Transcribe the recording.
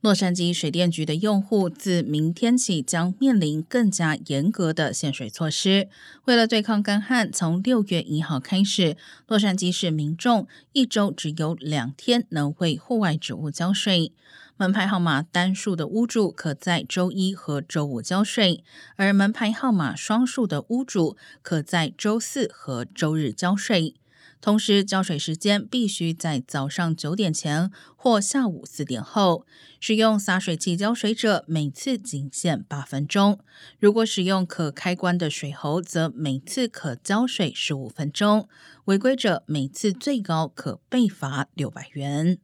洛杉矶水电局的用户自明天起将面临更加严格的限水措施。为了对抗干旱，从六月一号开始，洛杉矶市民众一周只有两天能为户外植物浇水。门牌号码单数的屋主可在周一和周五浇水，而门牌号码双数的屋主可在周四和周日浇水。同时，浇水时间必须在早上九点前或下午四点后。使用洒水器浇水者，每次仅限八分钟；如果使用可开关的水喉，则每次可浇水十五分钟。违规者每次最高可被罚六百元。